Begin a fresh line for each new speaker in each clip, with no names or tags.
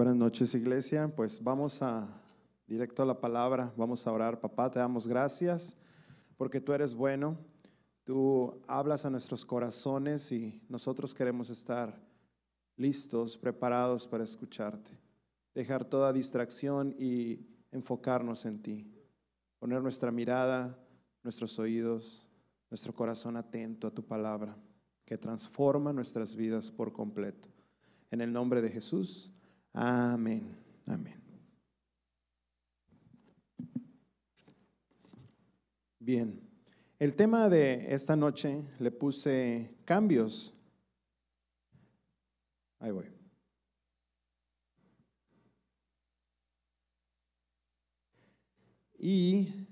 Buenas noches, iglesia. Pues vamos a directo a la palabra, vamos a orar. Papá, te damos gracias porque tú eres bueno. Tú hablas a nuestros corazones y nosotros queremos estar listos, preparados para escucharte. Dejar toda distracción y enfocarnos en ti. Poner nuestra mirada, nuestros oídos, nuestro corazón atento a tu palabra, que transforma nuestras vidas por completo. En el nombre de Jesús. Amén. Amén. Bien, el tema de esta noche le puse cambios. Ahí voy. Y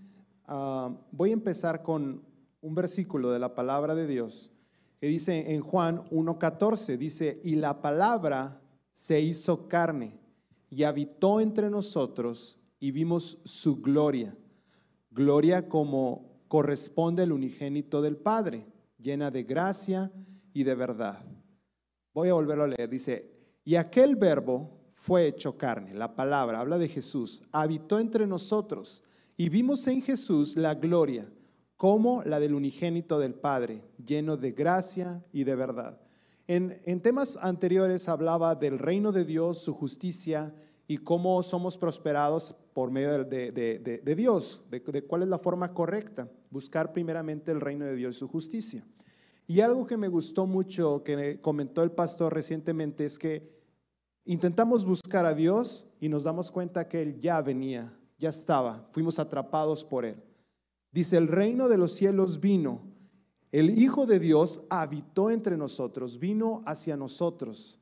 ah, voy a empezar con un versículo de la palabra de Dios que dice en Juan 1.14, dice, y la palabra se hizo carne y habitó entre nosotros y vimos su gloria, gloria como corresponde al unigénito del Padre, llena de gracia y de verdad. Voy a volverlo a leer, dice, y aquel verbo fue hecho carne, la palabra, habla de Jesús, habitó entre nosotros y vimos en Jesús la gloria como la del unigénito del Padre, lleno de gracia y de verdad. En, temas anteriores hablaba del reino de Dios, su justicia y cómo somos prosperados por medio de, Dios, de, cuál es la forma correcta, buscar primeramente el reino de Dios y su justicia. Y algo que me gustó mucho, que comentó el pastor recientemente, es que intentamos buscar a Dios y nos damos cuenta que Él ya venía, ya estaba, fuimos atrapados por Él. Dice, el reino de los cielos vino el Hijo de Dios habitó entre nosotros, vino hacia nosotros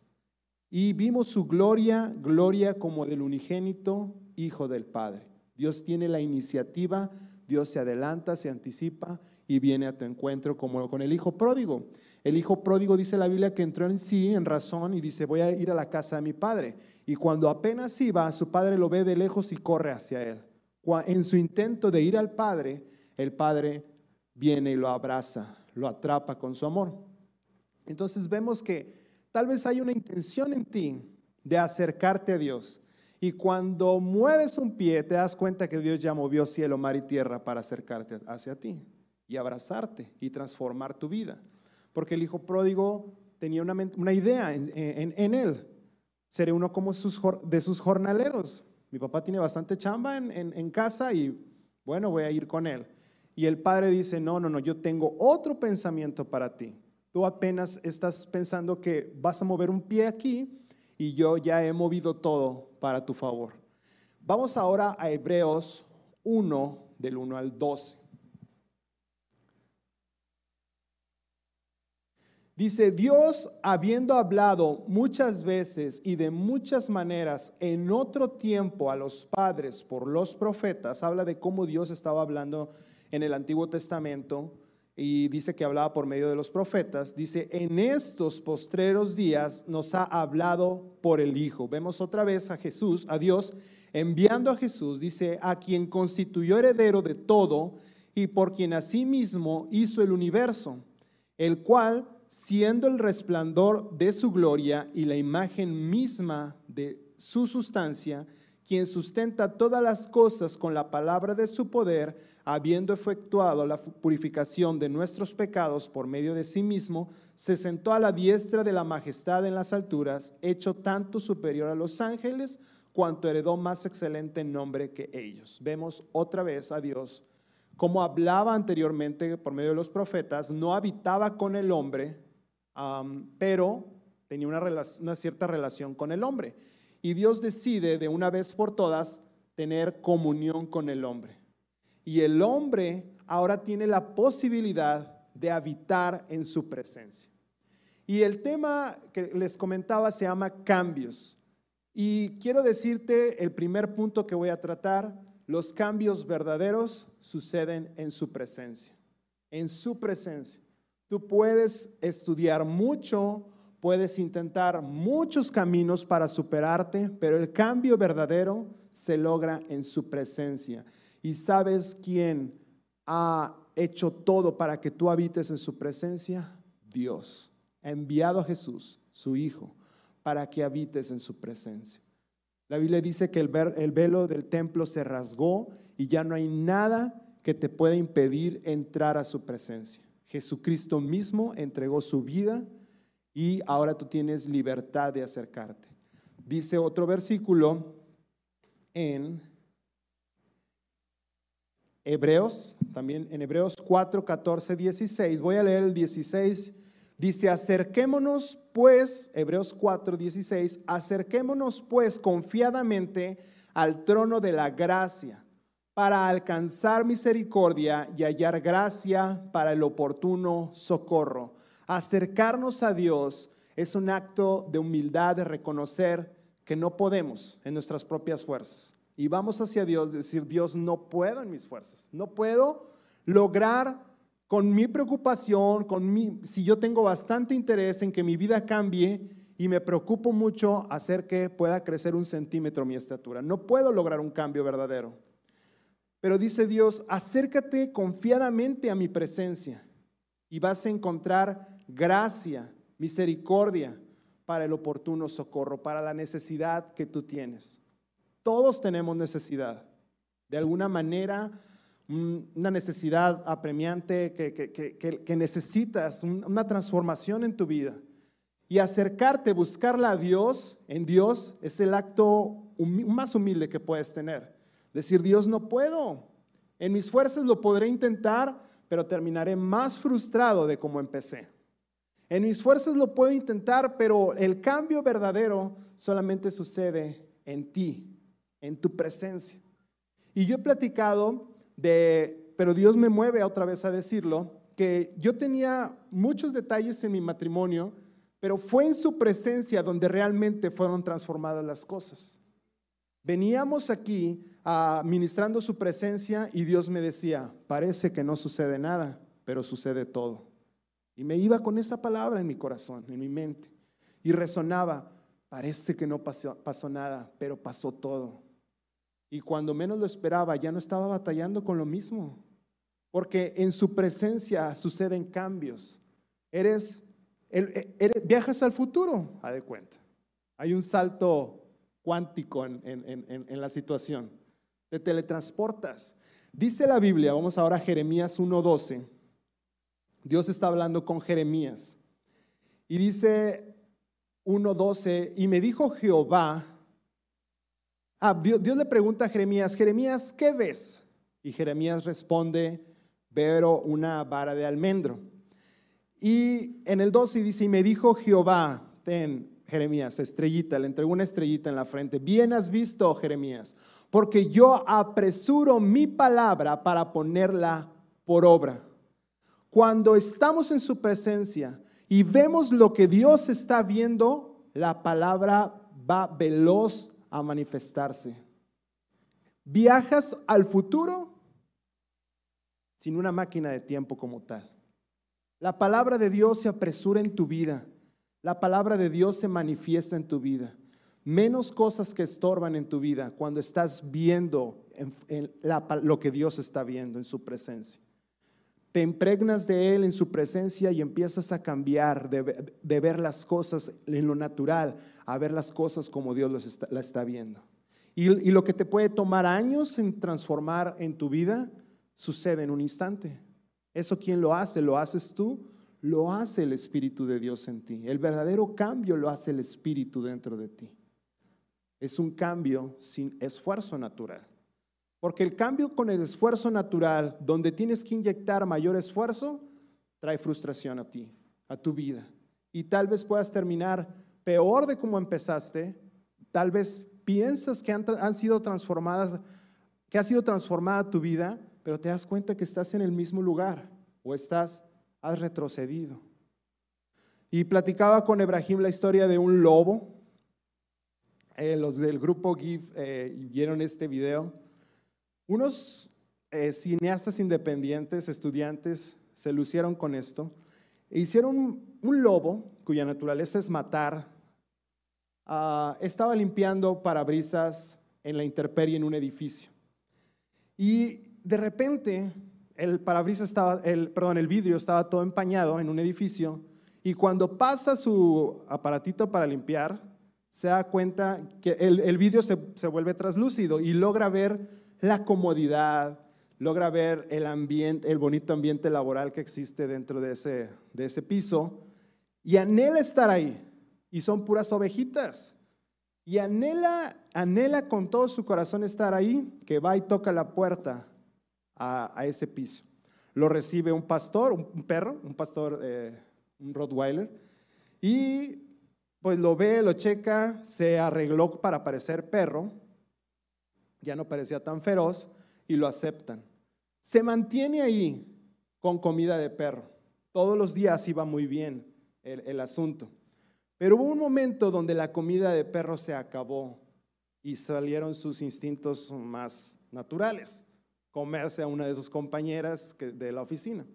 y vimos su gloria, gloria como del unigénito Hijo del Padre. Dios tiene la iniciativa, Dios se adelanta, se anticipa y viene a tu encuentro como con el Hijo pródigo. El Hijo pródigo dice la Biblia que entró en sí, en razón, y dice, voy a ir a la casa de mi Padre. Y cuando apenas iba, su Padre lo ve de lejos y corre hacia él. En su intento de ir al Padre, el Padre viene y lo abraza, lo atrapa con su amor. Entonces vemos que tal vez hay una intención en ti de acercarte a Dios. Y cuando mueves un pie, te das cuenta que Dios ya movió cielo, mar y tierra para acercarte hacia ti y abrazarte y transformar tu vida. Porque el hijo pródigo tenía una, idea en, él. Seré uno como sus, de sus jornaleros. Mi papá tiene bastante chamba en casa y bueno, voy a ir con él. Y el padre dice, no, no, no, yo tengo otro pensamiento para ti. Tú apenas estás pensando que vas a mover un pie aquí y yo ya he movido todo para tu favor. Vamos ahora a Hebreos 1, del 1 al 12. Dice, Dios habiendo hablado muchas veces y de muchas maneras en otro tiempo a los padres por los profetas, habla de cómo Dios estaba hablando en el Antiguo Testamento y dice que hablaba por medio de los profetas, dice, en estos postreros días nos ha hablado por el Hijo. Vemos otra vez a Jesús, a Dios, enviando a Jesús, dice, a quien constituyó heredero de todo y por quien asimismo hizo el universo, el cual, siendo el resplandor de su gloria y la imagen misma de su sustancia, quien sustenta todas las cosas con la palabra de su poder, habiendo efectuado la purificación de nuestros pecados por medio de sí mismo, se sentó a la diestra de la majestad en las alturas, hecho tanto superior a los ángeles, cuanto heredó más excelente nombre que ellos. Vemos otra vez a Dios, como hablaba anteriormente por medio de los profetas, no habitaba con el hombre, pero tenía una, cierta relación con el hombre. Y Dios decide de una vez por todas tener comunión con el hombre. Y el hombre ahora tiene la posibilidad de habitar en su presencia. Y el tema que les comentaba se llama cambios. Y quiero decirte el primer punto que voy a tratar, los cambios verdaderos suceden en su presencia, en su presencia. Tú puedes estudiar mucho, puedes intentar muchos caminos para superarte, pero el cambio verdadero se logra en su presencia. ¿Y sabes quién ha hecho todo para que tú habites en su presencia? Dios. Ha enviado a Jesús, su Hijo, para que habites en su presencia. La Biblia dice que el, el velo del templo se rasgó y ya no hay nada que te pueda impedir entrar a su presencia. Jesucristo mismo entregó su vida y ahora tú tienes libertad de acercarte. Dice otro versículo en Hebreos, también en Hebreos 4, 14, 16. Voy a leer el 16. Dice, acerquémonos pues, Hebreos 4, 16, acerquémonos pues confiadamente al trono de la gracia para alcanzar misericordia y hallar gracia para el oportuno socorro. Acercarnos a Dios es un acto de humildad, de reconocer que no podemos en nuestras propias fuerzas. Y vamos hacia Dios, decir, Dios, no puedo en mis fuerzas, no puedo lograr con mi preocupación, con mi, si yo tengo bastante interés en que mi vida cambie y me preocupo mucho hacer que pueda crecer un centímetro mi estatura. No puedo lograr un cambio verdadero. Pero dice Dios, acércate confiadamente a mi presencia y vas a encontrar gracia, misericordia para el oportuno socorro, para la necesidad que tú tienes. Todos tenemos necesidad. De alguna manera, una necesidad apremiante que, necesitas, una transformación en tu vida. Y acercarte, buscarla a Dios, en Dios, es el acto más humilde que puedes tener. Decir, Dios, no puedo. En mis fuerzas lo podré intentar, pero terminaré más frustrado de cómo empecé. En mis fuerzas lo puedo intentar, pero el cambio verdadero solamente sucede en ti, en tu presencia. Y yo he platicado de, pero Dios me mueve otra vez a decirlo, que yo tenía muchos detalles en mi matrimonio, pero fue en su presencia donde realmente fueron transformadas las cosas. Veníamos aquí ministrando su presencia y Dios me decía, parece que no sucede nada, pero sucede todo. Y me iba con esa palabra en mi corazón, en mi mente. Y resonaba, parece que no pasó, nada, pero pasó todo. Y cuando menos lo esperaba, ya no estaba batallando con lo mismo. Porque en su presencia suceden cambios. Eres, eres viajas al futuro, a de cuenta. Hay un salto cuántico en, la situación. Te teletransportas. Dice la Biblia, vamos ahora a Jeremías 1.12. Dios está hablando con Jeremías. Y dice 1.12, y me dijo Jehová, ah, Dios, Dios, le pregunta a Jeremías, Jeremías, ¿qué ves? Y Jeremías responde, veo una vara de almendro. Y en el 12 dice, y me dijo Jehová, ten, Jeremías, estrellita, le entregó una estrellita en la frente. Bien has visto, Jeremías, porque yo apresuro mi palabra para ponerla por obra. Cuando estamos en su presencia y vemos lo que Dios está viendo, la palabra va veloz a manifestarse. Viajas al futuro sin una máquina de tiempo como tal. La palabra de Dios se apresura en tu vida la palabra de Dios se manifiesta en tu vida. Menos cosas que estorban en tu vida cuando estás viendo lo que Dios está viendo en su presencia. Te impregnas de Él en su presencia y empiezas a cambiar de, ver las cosas en lo natural a ver las cosas como Dios las está, viendo. Y, y lo que te puede tomar años en transformar en tu vida, sucede en un instante. ¿Eso quién lo hace? ¿Lo haces tú? Lo hace el Espíritu de Dios en ti. El verdadero cambio lo hace el Espíritu dentro de ti. Es un cambio sin esfuerzo natural. Porque el cambio con el esfuerzo natural, donde tienes que inyectar mayor esfuerzo, trae frustración a ti, a tu vida. Y tal vez puedas terminar peor de como empezaste. Tal vez piensas que han, han sido transformadas, que ha sido transformada tu vida, pero te das cuenta que estás en el mismo lugar o estás retrocedido. Y platicaba con Ebrahim la historia de un lobo. Eh, los del grupo GIF eh, vieron este video. Unos eh, cineastas independientes, estudiantes, se lucieron con esto. E hicieron un, lobo cuya naturaleza es matar. Ah, estaba limpiando parabrisas en la intemperie en un edificio. Y de repente el parabrisas estaba, el, perdón, el vidrio estaba todo empañado en un edificio y cuando pasa su aparatito para limpiar, se da cuenta que el, vídeo se, se vuelve translúcido y logra ver la comodidad, logra ver el ambiente, el bonito ambiente laboral que existe dentro de ese, de ese piso y anhela estar ahí. Y son puras ovejitas. Y anhela, anhela con todo su corazón estar ahí, que va y toca la puerta a, ese piso. Lo recibe un pastor, un, perro, un pastor, eh, un Rottweiler, y pues lo ve, lo checa, se arregló para parecer perro, ya no parecía tan feroz, y lo aceptan. Se mantiene ahí con comida de perro. Todos los días iba muy bien el, asunto. Pero hubo un momento donde la comida de perro se acabó y salieron sus instintos más naturales, comerse a una de sus compañeras de la oficina.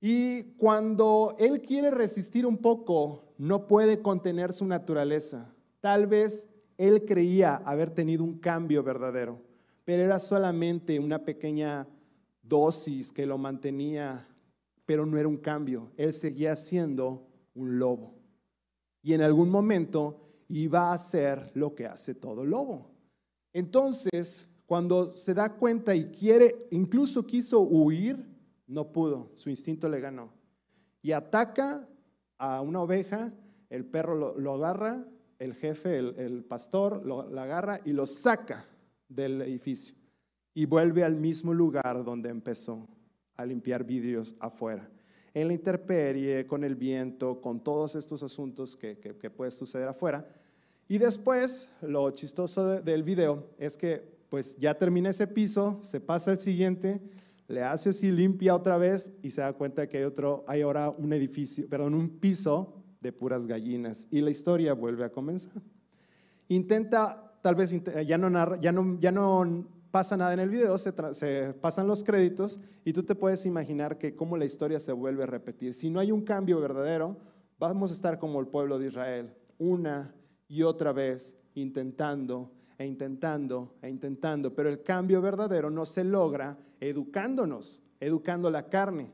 Y cuando él quiere resistir un poco, no puede contener su naturaleza. Tal vez él creía haber tenido un cambio verdadero pero era solamente una pequeña dosis que lo mantenía, pero no era un cambio. Él seguía siendo un lobo. Y en algún momento iba a hacer lo que hace todo lobo. Entonces, cuando se da cuenta y quiere, incluso quiso huir, no pudo, su instinto le ganó. Y ataca a una oveja, el perro lo, agarra, el jefe, el, pastor, lo, lo agarra y lo saca del edificio y vuelve al mismo lugar donde empezó, a limpiar vidrios afuera. En la interperie, con el viento, con todos estos asuntos que, que, puede suceder afuera. Y después, lo chistoso del video es que pues ya termina ese piso, se pasa al siguiente, le hace así, limpia otra vez y se da cuenta que hay otro, hay ahora un edificio, perdón, un piso de puras gallinas y la historia vuelve a comenzar. Intenta tal vez ya no, no, ya no pasa nada en el video, se, se, pasan los créditos y tú te puedes imaginar que cómo la historia se vuelve a repetir. Si no hay un cambio verdadero, vamos a estar como el pueblo de Israel, una y otra vez intentando e intentando e intentando, pero el cambio verdadero no se logra educándonos, educando la carne.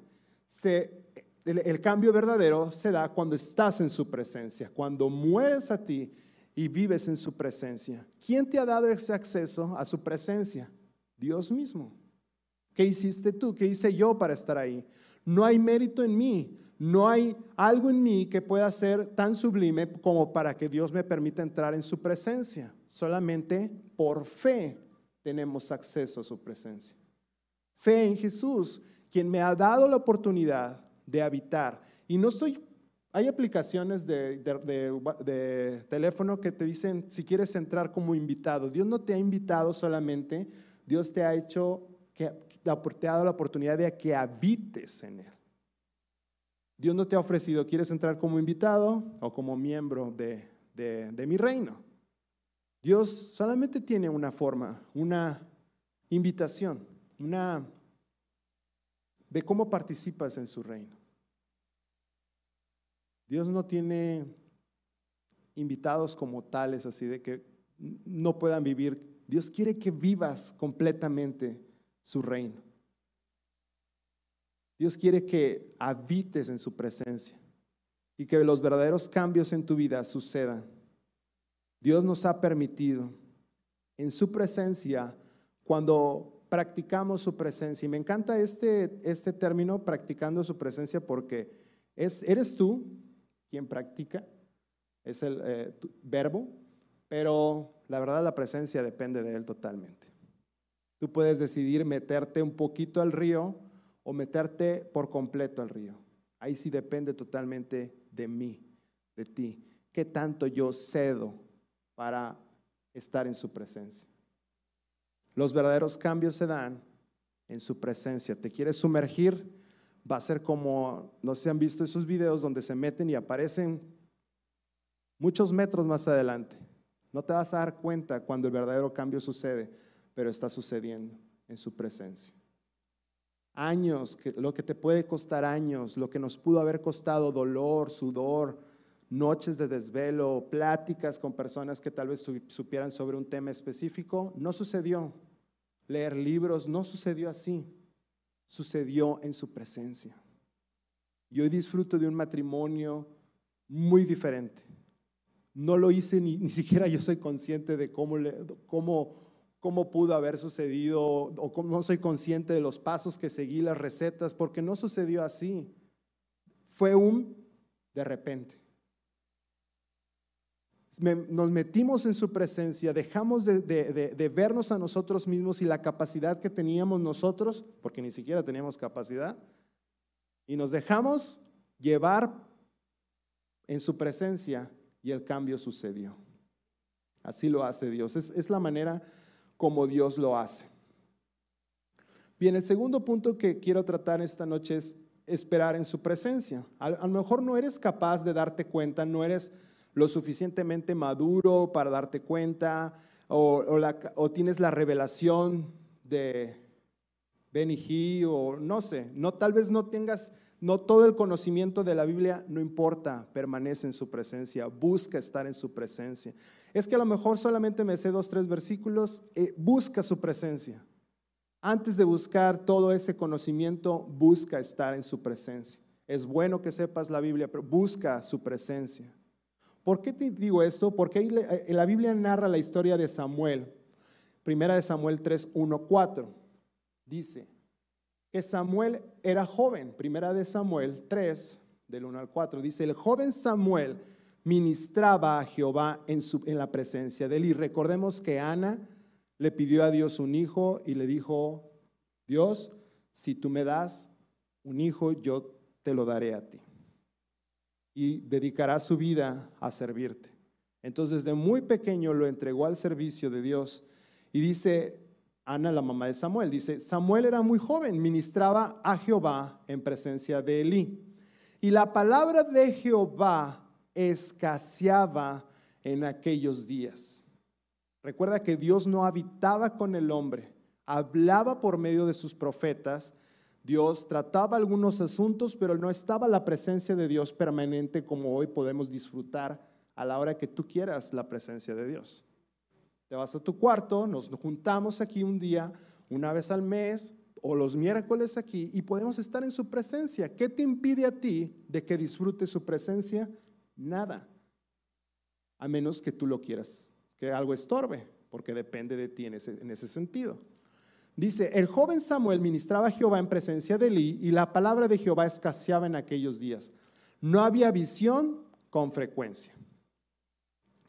El, el cambio verdadero se da cuando estás en su presencia, cuando mueres a ti y vives en su presencia. ¿Quién te ha dado ese acceso a su presencia? Dios mismo. ¿Qué hiciste tú? ¿Qué hice yo para estar ahí? No hay mérito en mí, no hay algo en mí que pueda ser tan sublime como para que Dios me permita entrar en su presencia. Solamente por fe tenemos acceso a su presencia. Fe en Jesús, quien me ha dado la oportunidad de habitar. Y no soy hay aplicaciones de, teléfono que te dicen si quieres entrar como invitado. Dios no te ha invitado solamente, Dios te ha hecho, que, te ha dado la oportunidad de que habites en Él. Dios no te ha ofrecido, ¿quieres entrar como invitado o como miembro de, de mi reino? Dios solamente tiene una forma, una invitación, una de cómo participas en su reino. Dios no tiene invitados como tales, así de que no puedan vivir. Dios quiere que vivas completamente su reino. Dios quiere que habites en su presencia y que los verdaderos cambios en tu vida sucedan. Dios nos ha permitido en su presencia cuando practicamos su presencia. Y me encanta este, este término, practicando su presencia, porque es, eres tú quien practica, es el eh, verbo, pero la verdad la presencia depende de él totalmente. Tú puedes decidir meterte un poquito al río o meterte por completo al río. Ahí sí depende totalmente de mí, de ti. ¿Qué tanto yo cedo para estar en su presencia? Los verdaderos cambios se dan en su presencia. ¿Te quieres sumergir? va a ser como, no sé si han visto esos videos donde se meten y aparecen muchos metros más adelante. No te vas a dar cuenta cuando el verdadero cambio sucede, pero está sucediendo en su presencia. Años, lo que te puede costar años, lo que nos pudo haber costado dolor, sudor, noches de desvelo, pláticas con personas que tal vez supieran sobre un tema específico, no sucedió. Leer libros no sucedió así sucedió en su presencia. Y hoy disfruto de un matrimonio muy diferente. no lo hice ni, ni siquiera yo soy consciente de cómo, cómo, cómo pudo haber sucedido o cómo, no soy consciente de los pasos que seguí, las recetas, porque no sucedió así. Fue un de repente. nos metimos en su presencia, dejamos de, de, vernos a nosotros mismos y la capacidad que teníamos nosotros, porque ni siquiera teníamos capacidad, y nos dejamos llevar en su presencia y el cambio sucedió. Así lo hace Dios. Es, la manera como Dios lo hace. Bien, el segundo punto que quiero tratar esta noche es esperar en su presencia. A, lo mejor no eres capaz de darte cuenta, no eres lo suficientemente maduro para darte cuenta o, o tienes la revelación de Benny o no sé, no, tal vez no tengas no todo el conocimiento de la Biblia, no importa, permanece en su presencia, busca estar en su presencia. Es que a lo mejor solamente me sé dos, tres versículos, eh, busca su presencia. Antes de buscar todo ese conocimiento, busca estar en su presencia. Es bueno que sepas la Biblia, pero busca su presencia. ¿Por qué te digo esto? Porque eh, la Biblia narra la historia de Samuel. Primera de Samuel 3, 1, 4. Dice, que Samuel era joven. Primera de Samuel 3, del 1 al 4, dice, el joven Samuel ministraba a Jehová en, su, en la presencia de él. Y recordemos que Ana le pidió a Dios un hijo y le dijo, Dios, si tú me das un hijo, yo te lo daré a ti. Y dedicará su vida a servirte. Entonces, de muy pequeño lo entregó al servicio de Dios. Y dice Ana, la mamá de Samuel. Dice, Samuel era muy joven, ministraba a Jehová en presencia de Elí. Y la palabra de Jehová escaseaba en aquellos días. Recuerda que Dios no habitaba con el hombre, hablaba por medio de sus profetas. Dios trataba algunos asuntos, pero no estaba la presencia de Dios permanente como hoy podemos disfrutar a la hora que tú quieras la presencia de Dios. Te vas a tu cuarto, nos juntamos aquí un día, una vez al mes o los miércoles aquí y podemos estar en su presencia. ¿Qué te impide a ti de que disfrutes su presencia? Nada. A menos que tú lo quieras, que algo estorbe, porque depende de ti en ese, en ese sentido. Dice, el joven Samuel ministraba a Jehová en presencia de Elí y la palabra de Jehová escaseaba en aquellos días. No había visión con frecuencia.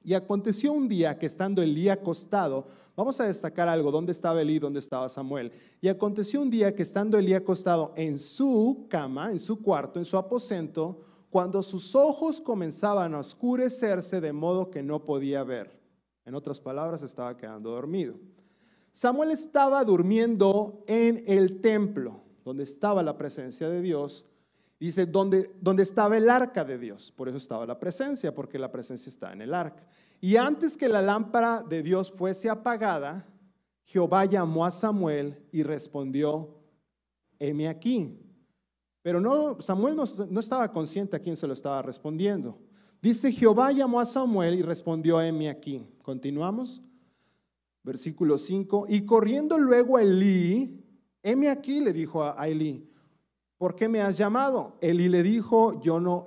Y aconteció un día que estando Elí acostado, vamos a destacar algo, ¿dónde estaba Elí? ¿Dónde estaba Samuel? Y aconteció un día que estando Elí acostado en su cama, en su cuarto, en su aposento, cuando sus ojos comenzaban a oscurecerse de modo que no podía ver. En otras palabras, estaba quedando dormido. Samuel estaba durmiendo en el templo, donde estaba la presencia de Dios, Dice, donde, estaba el arca de Dios. Por eso estaba la presencia, porque la presencia está en el arca. Y antes que la lámpara de Dios fuese apagada, Jehová llamó a Samuel y respondió, heme aquí. Pero no, Samuel no, no, estaba consciente a quién se lo estaba respondiendo. Dice, Jehová llamó a Samuel y respondió, heme aquí. Continuamos. Versículo 5. Y corriendo luego a Elí, heme aquí, le dijo a Elí, ¿por qué me has llamado? Elí le dijo, yo no,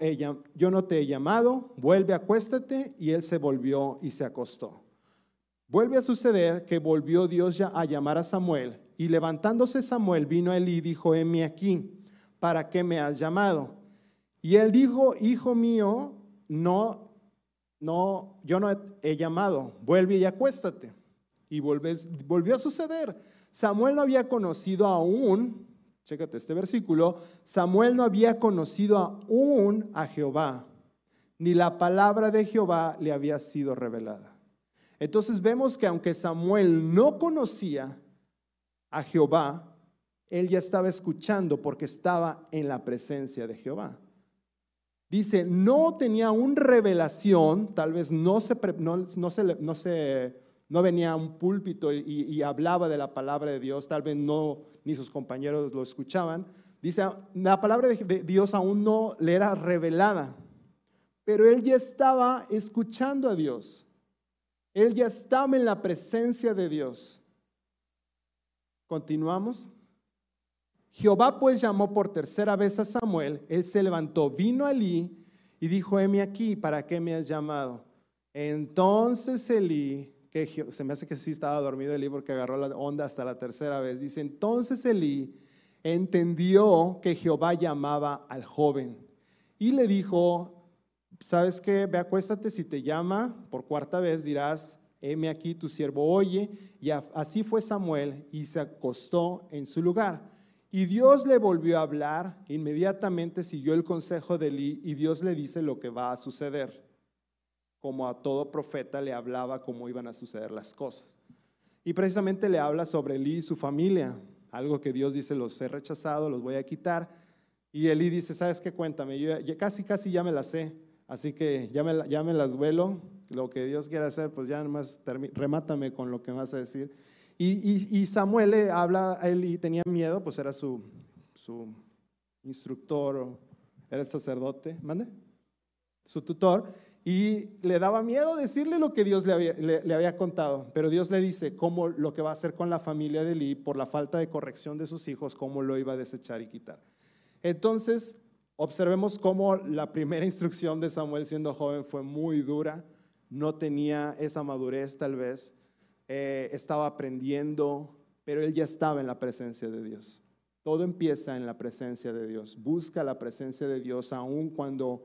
te he llamado, vuelve, acuéstate. Y él se volvió y se acostó. Vuelve a suceder que volvió Dios ya a llamar a Samuel. Y levantándose Samuel vino a Elí y dijo, heme aquí, ¿para qué me has llamado? Y él dijo, hijo mío, no, no, yo no he llamado, vuelve y acuéstate. Y volvió a suceder. Samuel no había conocido aún Chécate este versículo. Samuel no había conocido aún a Jehová, ni la palabra de Jehová le había sido revelada. Entonces vemos que aunque Samuel no conocía a Jehová, él ya estaba escuchando porque estaba en la presencia de Jehová. Dice, no tenía una revelación, tal vez no se, no, se, no se no venía a un púlpito y, hablaba de la palabra de Dios, tal vez no, ni sus compañeros lo escuchaban. Dice, la palabra de Dios aún no le era revelada, pero él ya estaba escuchando a Dios. Él ya estaba en la presencia de Dios. Continuamos. Jehová pues llamó por tercera vez a Samuel, él se levantó, vino allí y dijo, heme aquí, ¿para qué me has llamado? Entonces Elí, que se me hace que sí estaba dormido Elí porque agarró la onda hasta la tercera vez, dice, entonces Elí entendió que Jehová llamaba al joven y le dijo, ¿sabes qué? Ve, acuéstate, si te llama por cuarta vez dirás, heme aquí, tu siervo oye. Y así fue Samuel y se acostó en su lugar. Y Dios le volvió a hablar, inmediatamente siguió el consejo de Elí y Dios le dice lo que va a suceder como a todo profeta le hablaba cómo iban a suceder las cosas. Y precisamente le habla sobre Elí y su familia, algo que Dios dice, los he rechazado, los voy a quitar. Y Elí dice, ¿sabes qué? Cuéntame, yo casi, casi ya me las sé, así que ya me, ya me las vuelo, lo que Dios quiere hacer, pues ya nomás remátame con lo que vas a decir. Y, y, Samuel le habla a Elí, tenía miedo, pues era su, su instructor, era el sacerdote, ¿mande? Su tutor y le daba miedo decirle lo que Dios le había, contado, pero Dios le dice cómo lo que va a hacer con la familia de Eli por la falta de corrección de sus hijos, cómo lo iba a desechar y quitar. Entonces, observemos cómo la primera instrucción de Samuel siendo joven fue muy dura, no tenía esa madurez tal vez, eh, estaba aprendiendo, pero él ya estaba en la presencia de Dios. Todo empieza en la presencia de Dios. Busca la presencia de Dios aun cuando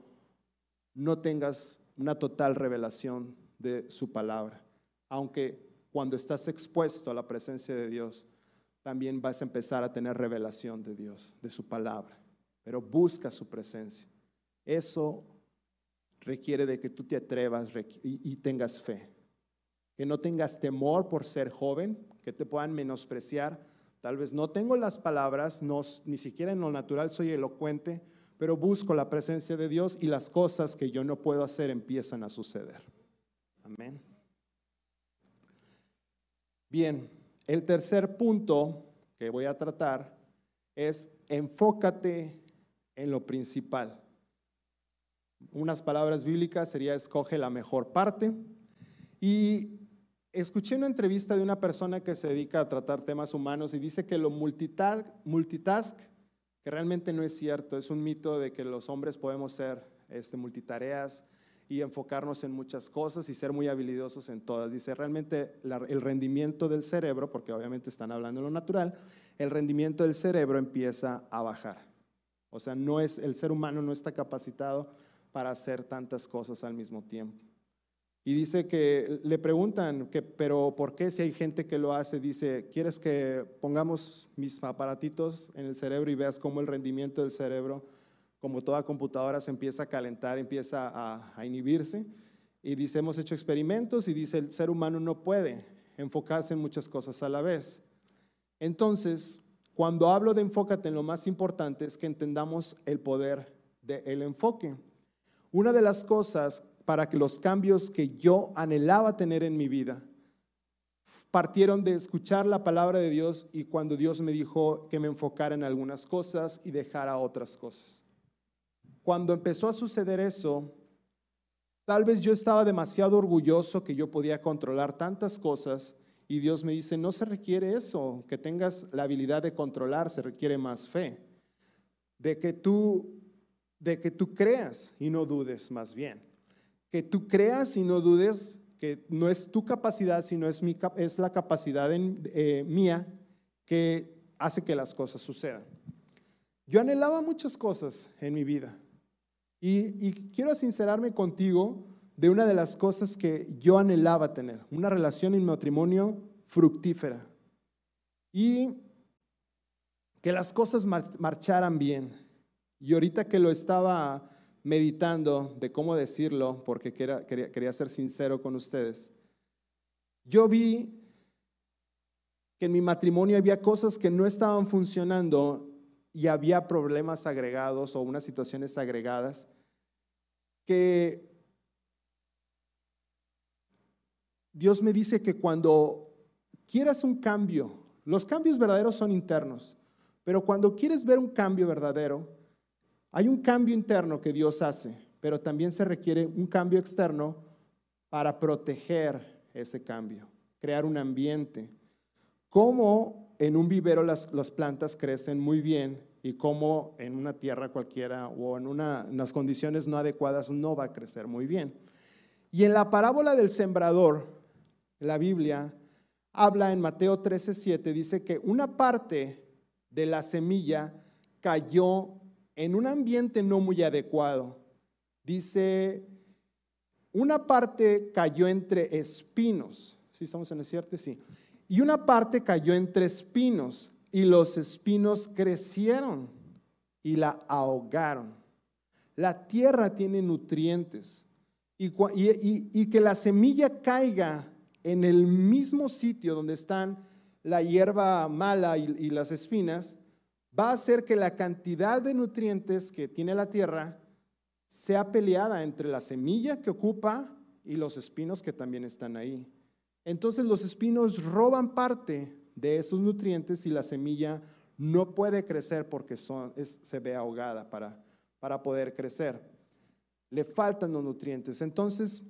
no tengas una total revelación de su palabra. Aunque cuando estás expuesto a la presencia de Dios, también vas a empezar a tener revelación de Dios, de su palabra. Pero busca su presencia. Eso requiere de que tú te atrevas y, tengas fe. Que no tengas temor por ser joven, que te puedan menospreciar. Tal vez no tengo las palabras, ni siquiera en lo natural soy elocuente, pero busco la presencia de Dios y las cosas que yo no puedo hacer empiezan a suceder. Amén. Bien, el tercer punto que voy a tratar es enfócate en lo principal. Unas palabras bíblicas sería escoge la mejor parte. Y escuché una entrevista de una persona que se dedica a tratar temas humanos y dice que lo multitask, multitask que realmente no es cierto, es un mito de que los hombres podemos ser este, multitareas y enfocarnos en muchas cosas y ser muy habilidosos en todas. Dice, realmente el rendimiento del cerebro, porque obviamente están hablando de lo natural, el rendimiento del cerebro empieza a bajar. O sea, no es, el ser humano no está capacitado para hacer tantas cosas al mismo tiempo. Y dice que le preguntan, que, pero ¿por qué si hay gente que lo hace? Dice, ¿quieres que pongamos mis aparatitos en el cerebro y veas cómo el rendimiento del cerebro, como toda computadora, se empieza a calentar, empieza a, inhibirse? Y dice, hemos hecho experimentos y dice, el ser humano no puede enfocarse en muchas cosas a la vez. Entonces, cuando hablo de enfócate en lo más importante es que entendamos el poder del enfoque. Una de las cosas para que los cambios que yo anhelaba tener en mi vida partieron de escuchar la palabra de Dios y cuando Dios me dijo que me enfocara en algunas cosas y dejara otras cosas. Cuando empezó a suceder eso, tal vez yo estaba demasiado orgulloso que yo podía controlar tantas cosas y Dios me dice, no se requiere eso, que tengas la habilidad de controlar, se requiere más fe, de que tú de que tú creas y no dudes más bien que tú creas y no dudes que no es tu capacidad, sino es, mi, es la capacidad eh, mía que hace que las cosas sucedan. Yo anhelaba muchas cosas en mi vida y, y quiero sincerarme contigo de una de las cosas que yo anhelaba tener, una relación en matrimonio fructífera y que las cosas marcharan bien. Y ahorita que lo estaba meditando de cómo decirlo, porque quería, quería, ser sincero con ustedes, yo vi que en mi matrimonio había cosas que no estaban funcionando y había problemas agregados o unas situaciones agregadas que Dios me dice que cuando quieras un cambio, los cambios verdaderos son internos, pero cuando quieres ver un cambio verdadero, hay un cambio interno que Dios hace, pero también se requiere un cambio externo para proteger ese cambio, crear un ambiente. Como en un vivero las, plantas crecen muy bien y como en una tierra cualquiera o en, una, las condiciones no adecuadas no va a crecer muy bien. Y en la parábola del sembrador, la Biblia habla en Mateo 13:7, dice que una parte de la semilla cayó en un ambiente no muy adecuado. Dice, una parte cayó entre espinos. ¿Sí estamos en el cierto? Sí. Y una parte cayó entre espinos y los espinos crecieron y la ahogaron. La tierra tiene nutrientes y, que la semilla caiga en el mismo sitio donde están la hierba mala y, las espinas, va a hacer que la cantidad de nutrientes que tiene la tierra sea peleada entre la semilla que ocupa y los espinos que también están ahí. Entonces los espinos roban parte de esos nutrientes y la semilla no puede crecer porque se ve ahogada para, para poder crecer le faltan los nutrientes. Entonces,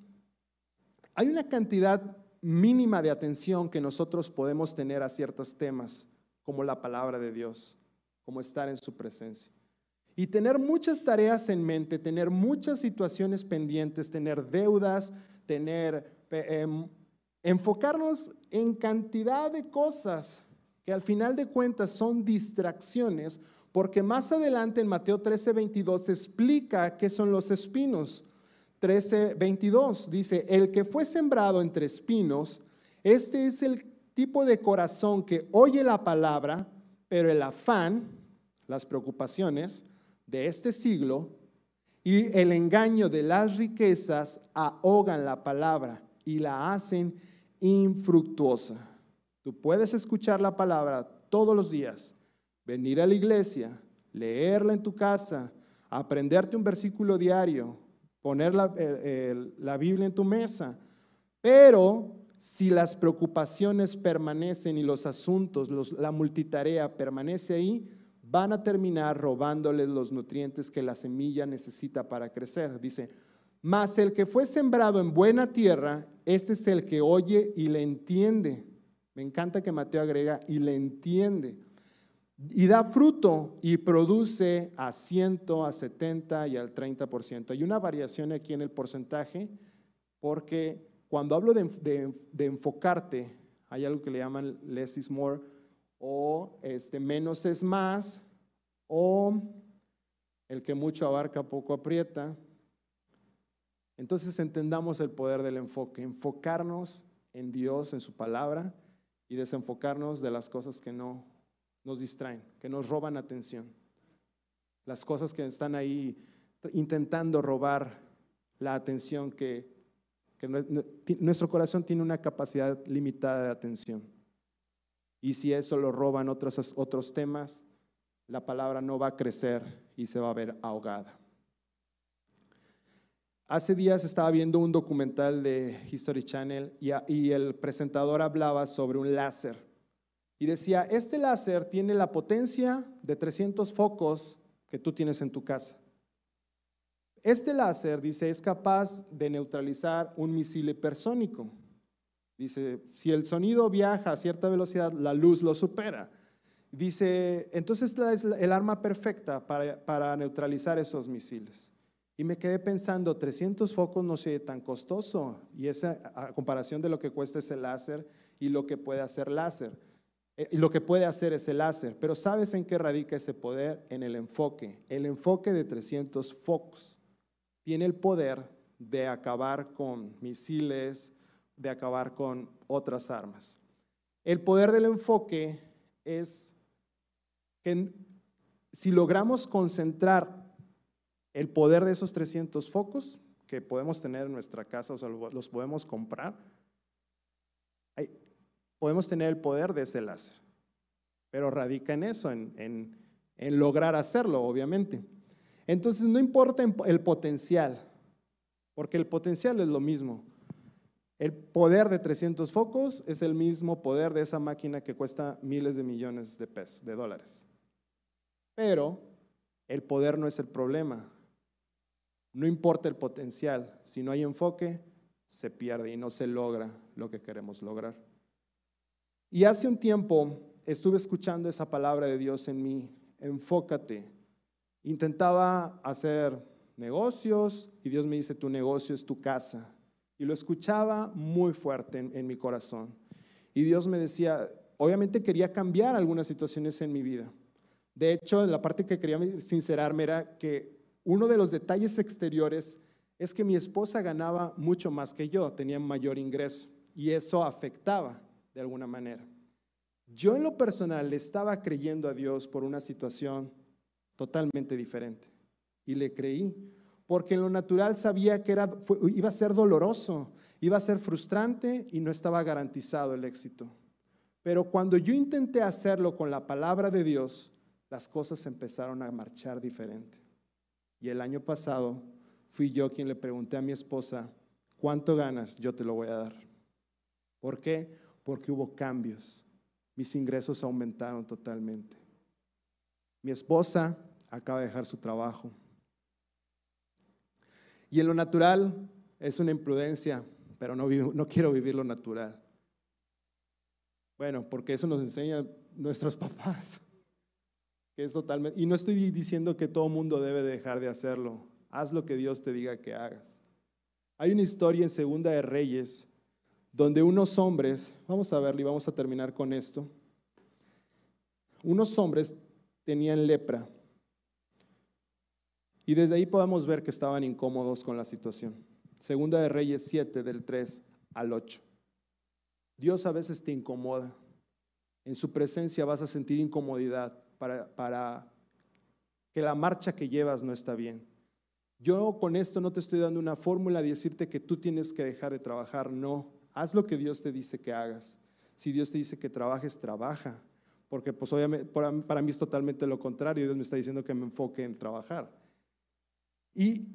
hay una cantidad mínima de atención que nosotros podemos tener a ciertos temas, como la palabra de Dios, como estar en su presencia. Y tener muchas tareas en mente, tener muchas situaciones pendientes, tener deudas, tener, em, enfocarnos en cantidad de cosas que al final de cuentas son distracciones porque más adelante en Mateo 13, 22 explica qué son los espinos. 13, 22 dice, el que fue sembrado entre espinos, este es el tipo de corazón que oye la palabra, pero el afán, las preocupaciones de este siglo y el engaño de las riquezas ahogan la palabra y la hacen infructuosa. Tú puedes escuchar la palabra todos los días, venir a la iglesia, leerla en tu casa, aprenderte un versículo diario, poner la, Biblia en tu mesa. Pero si las preocupaciones permanecen y los asuntos, la multitarea permanece ahí, van a terminar robándoles los nutrientes que la semilla necesita para crecer. Dice, mas el que fue sembrado en buena tierra, este es el que oye y le entiende. Me encanta que Mateo agrega, y le entiende y da fruto y produce a 100, a 70 y al 30%. Hay una variación aquí en el porcentaje porque cuando hablo de, enfocarte, hay algo que le llaman less is more o este, menos es más o el que mucho abarca poco aprieta. Entonces entendamos el poder del enfoque, enfocarnos en Dios, en su palabra y desenfocarnos de las cosas que no nos distraen, que nos roban atención. Las cosas que están ahí intentando robar la atención que, nuestro corazón tiene una capacidad limitada de atención. Y si eso lo roban otros, otros temas, la palabra no va a crecer y se va a ver ahogada. Hace días estaba viendo un documental de History Channel y el presentador hablaba sobre un láser y decía, este láser tiene la potencia de 300 focos que tú tienes en tu casa. Este láser, dice, es capaz de neutralizar un misil hipersónico. Dice, si el sonido viaja a cierta velocidad, la luz lo supera. Dice, entonces es el arma perfecta para, para neutralizar esos misiles. Y me quedé pensando, 300 focos no sé tan costoso. Y esa comparación de lo que cuesta ese láser y lo que puede hacer láser. Eh, y lo que puede hacer es el láser. Pero ¿sabes en qué radica ese poder? En el enfoque. El enfoque de 300 focos tiene el poder de acabar con misiles, de acabar con otras armas. El poder del enfoque es que si logramos concentrar el poder de esos 300 focos que podemos tener en nuestra casa, o sea, los podemos comprar, podemos tener el poder de ese láser. Pero radica en eso, en, lograr hacerlo, obviamente. Entonces, no importa el potencial, porque el potencial es lo mismo. El poder de 300 focos es el mismo poder de esa máquina que cuesta miles de millones de pesos, de dólares. Pero el poder no es el problema. No importa el potencial, si no hay enfoque, se pierde y no se logra lo que queremos lograr. Y hace un tiempo estuve escuchando esa palabra de Dios en mí, enfócate. Intentaba hacer negocios y Dios me dice, tu negocio es tu casa. Y lo escuchaba muy fuerte en, mi corazón. Y Dios me decía, obviamente quería cambiar algunas situaciones en mi vida. De hecho, la parte que quería sincerarme era que uno de los detalles exteriores es que mi esposa ganaba mucho más que yo, tenía mayor ingreso y eso afectaba de alguna manera. Yo en lo personal estaba creyendo a Dios por una situación totalmente diferente y le creí porque en lo natural sabía que era, iba a ser doloroso, iba a ser frustrante y no estaba garantizado el éxito. Pero cuando yo intenté hacerlo con la palabra de Dios, las cosas empezaron a marchar diferente. Y el año pasado fui yo quien le pregunté a mi esposa, ¿cuánto ganas? Yo te lo voy a dar. ¿Por qué? Porque hubo cambios. Mis ingresos aumentaron totalmente. Mi esposa acaba de dejar su trabajo. Y en lo natural es una imprudencia, pero no, quiero vivir lo natural. Bueno, porque eso nos enseñan nuestros papás. Que es totalmente, y no estoy diciendo que todo mundo debe dejar de hacerlo. Haz lo que Dios te diga que hagas. Hay una historia en Segunda de Reyes donde unos hombres, vamos a verlo y vamos a terminar con esto. Unos hombres tenían lepra. Y desde ahí podemos ver que estaban incómodos con la situación. Segunda de Reyes 7, del 3 al 8. Dios a veces te incomoda. En su presencia vas a sentir incomodidad para, para que la marcha que llevas no está bien. Yo con esto no te estoy dando una fórmula de decirte que tú tienes que dejar de trabajar, no. Haz lo que Dios te dice que hagas. Si Dios te dice que trabajes, trabaja. Porque pues obviamente para mí es totalmente lo contrario. Dios me está diciendo que me enfoque en trabajar. Y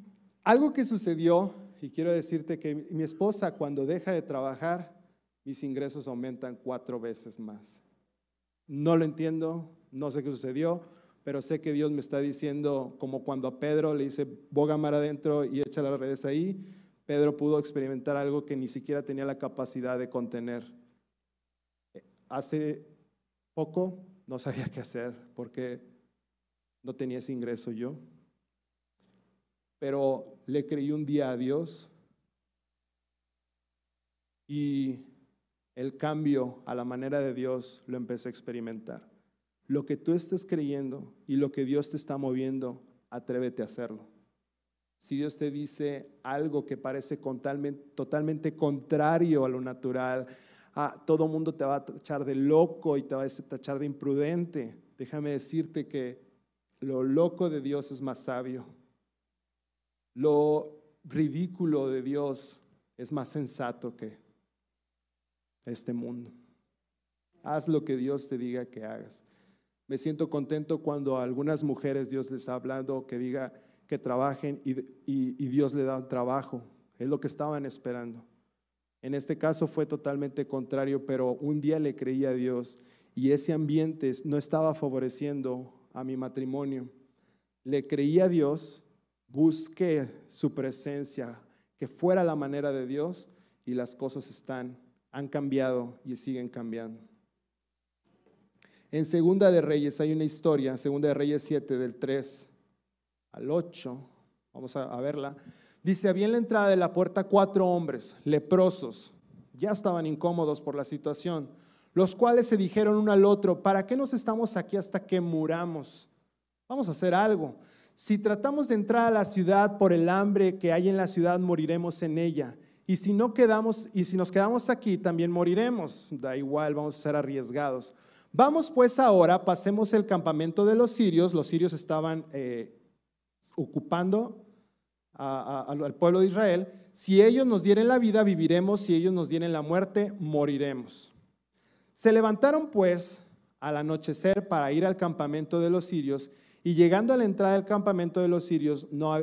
algo que sucedió, y quiero decirte que mi esposa cuando deja de trabajar, mis ingresos aumentan cuatro veces más. No lo entiendo, no sé qué sucedió, pero sé que Dios me está diciendo, como cuando a Pedro le dice, boga mar adentro y echa las redes ahí, Pedro pudo experimentar algo que ni siquiera tenía la capacidad de contener. Hace poco no sabía qué hacer porque no tenía ese ingreso yo, pero le creí un día a Dios y el cambio a la manera de Dios lo empecé a experimentar. Lo que tú estés creyendo y lo que Dios te está moviendo, atrévete a hacerlo. Si Dios te dice algo que parece totalmente contrario a lo natural, a, todo mundo te va a tachar de loco y te va a tachar de imprudente. Déjame decirte que lo loco de Dios es más sabio. Lo ridículo de Dios es más sensato que este mundo. Haz lo que Dios te diga que hagas. Me siento contento cuando a algunas mujeres Dios les ha hablado que diga que trabajen y, Dios le da trabajo. Es lo que estaban esperando. En este caso fue totalmente contrario, pero un día le creí a Dios y ese ambiente no estaba favoreciendo a mi matrimonio. Le creí a Dios, busqué su presencia, que fuera la manera de Dios y las cosas están, han cambiado y siguen cambiando. En Segunda de Reyes hay una historia, Segunda de Reyes 7, del 3 al 8, vamos a, verla. Dice, había en la entrada de la puerta cuatro hombres, leprosos, ya estaban incómodos por la situación, los cuales se dijeron uno al otro, ¿para qué nos estamos aquí hasta que muramos? Vamos a hacer algo. Si tratamos de entrar a la ciudad por el hambre que hay en la ciudad, moriremos en ella. Y si no quedamos, y si nos quedamos aquí, también moriremos. Da igual, vamos a ser arriesgados. Vamos pues ahora, pasemos el campamento de los sirios. Los sirios estaban eh, ocupando al pueblo de Israel. Si ellos nos dieren la vida, viviremos. Si ellos nos dieren la muerte, moriremos. Se levantaron pues al anochecer para ir al campamento de los sirios. Y llegando a la entrada del campamento de los sirios, no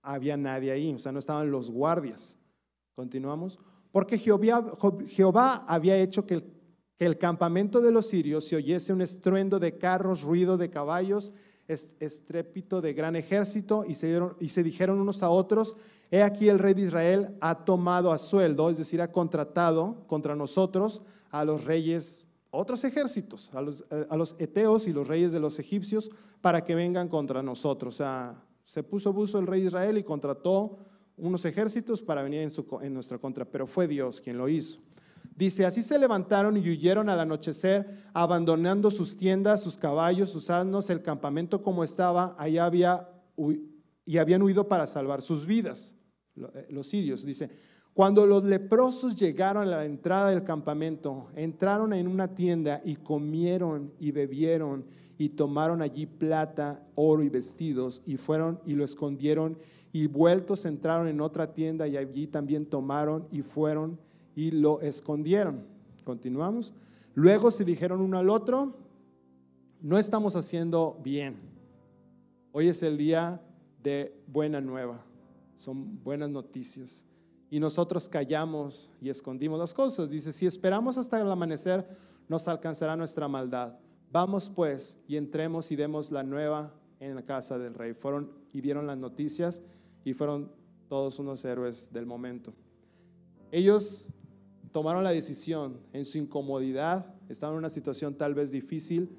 había nadie ahí, o sea, no estaban los guardias. Continuamos. Porque Jehová, Jehová había hecho que el campamento de los sirios se oyese un estruendo de carros, ruido de caballos, estrépito de gran ejército, y se, y se dijeron unos a otros, he aquí el rey de Israel ha tomado a sueldo, es decir, ha contratado contra nosotros a los reyes, otros ejércitos, a los, eh, a los eteos y los reyes de los egipcios, para que vengan contra nosotros. O sea, se puso buzo el rey de Israel y contrató unos ejércitos para venir en, su, nuestra contra, pero fue Dios quien lo hizo. Dice, así se levantaron y huyeron al anochecer, abandonando sus tiendas, sus caballos, sus asnos, el campamento como estaba, allá había, y habían huido para salvar sus vidas, eh, los sirios. Dice, cuando los leprosos llegaron a la entrada del campamento, entraron en una tienda y comieron y bebieron y tomaron allí plata, oro y vestidos y fueron y lo escondieron y vueltos entraron en otra tienda y allí también tomaron y fueron y lo escondieron. Continuamos. Luego se dijeron uno al otro, no estamos haciendo bien. Hoy es el día de buena nueva, son buenas noticias. Y nosotros callamos y escondimos las cosas. Dice, si esperamos hasta el amanecer, nos alcanzará nuestra maldad. Vamos pues y entremos y demos la nueva en la casa del rey. Fueron y dieron las noticias y fueron todos unos héroes del momento. Ellos tomaron la decisión en su incomodidad, estaban en una situación tal vez difícil,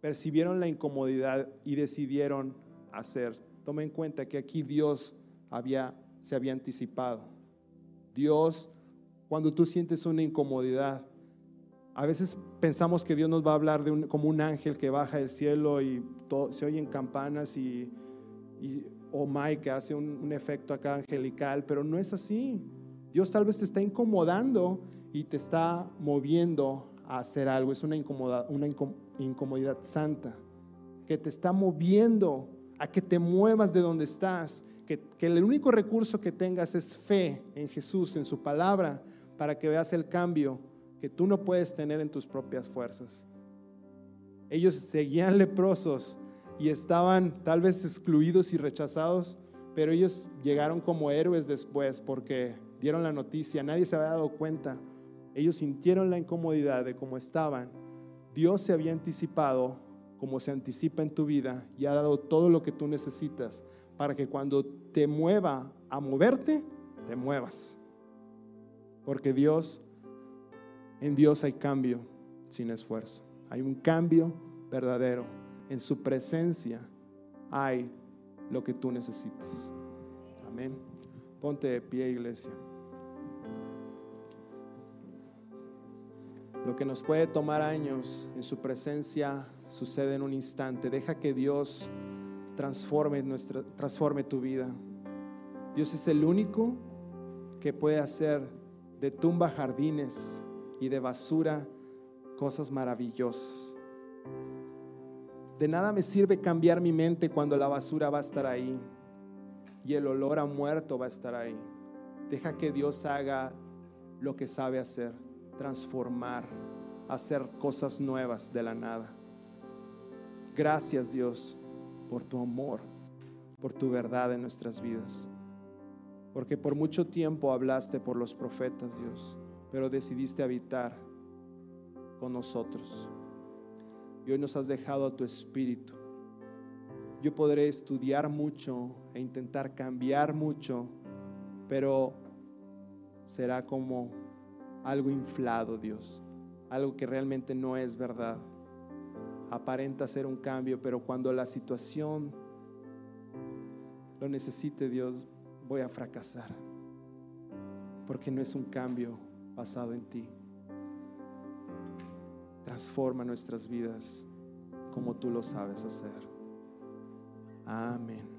percibieron la incomodidad y decidieron hacer. Toma en cuenta que aquí Dios había, se había anticipado. Dios, cuando tú sientes una incomodidad, a veces pensamos que Dios nos va a hablar como un ángel que baja del cielo y se oyen campanas y, o Mike que hace un, efecto acá angelical, pero no es así. Dios tal vez te está incomodando y te está moviendo a hacer algo. Es una una incomodidad santa que te está moviendo a que te muevas de donde estás, que, el único recurso que tengas es fe en Jesús, en su palabra, para que veas el cambio que tú no puedes tener en tus propias fuerzas. Ellos seguían leprosos y estaban tal vez excluidos y rechazados, pero ellos llegaron como héroes después porque dieron la noticia, nadie se había dado cuenta. Ellos sintieron la incomodidad de cómo estaban. Dios se había anticipado como se anticipa en tu vida y ha dado todo lo que tú necesitas para que cuando te mueva a moverte, te muevas. Porque Dios en Dios hay cambio sin esfuerzo. Hay un cambio verdadero. En su presencia hay lo que tú necesitas. Amén. Ponte de pie, iglesia. Lo que nos puede tomar años en su presencia sucede en un instante. Deja que Dios transforme, nuestra, transforme tu vida. Dios es el único que puede hacer de tumba jardines y de basura cosas maravillosas. De nada me sirve cambiar mi mente cuando la basura va a estar ahí y el olor a muerto va a estar ahí. Deja que Dios haga lo que sabe hacer, transformar, hacer cosas nuevas de la nada. Gracias Dios por tu amor, por tu verdad en nuestras vidas. Porque por mucho tiempo hablaste por los profetas, Dios pero decidiste habitar con nosotros. Y hoy nos has dejado a tu espíritu. Yo podré estudiar mucho e intentar cambiar mucho, pero será como algo inflado, Dios, algo que realmente no es verdad. Aparenta ser un cambio, pero cuando la situación lo necesite, Dios, voy a fracasar, porque no es un cambio basado en ti. Transforma nuestras vidas como tú lo sabes hacer. Amén.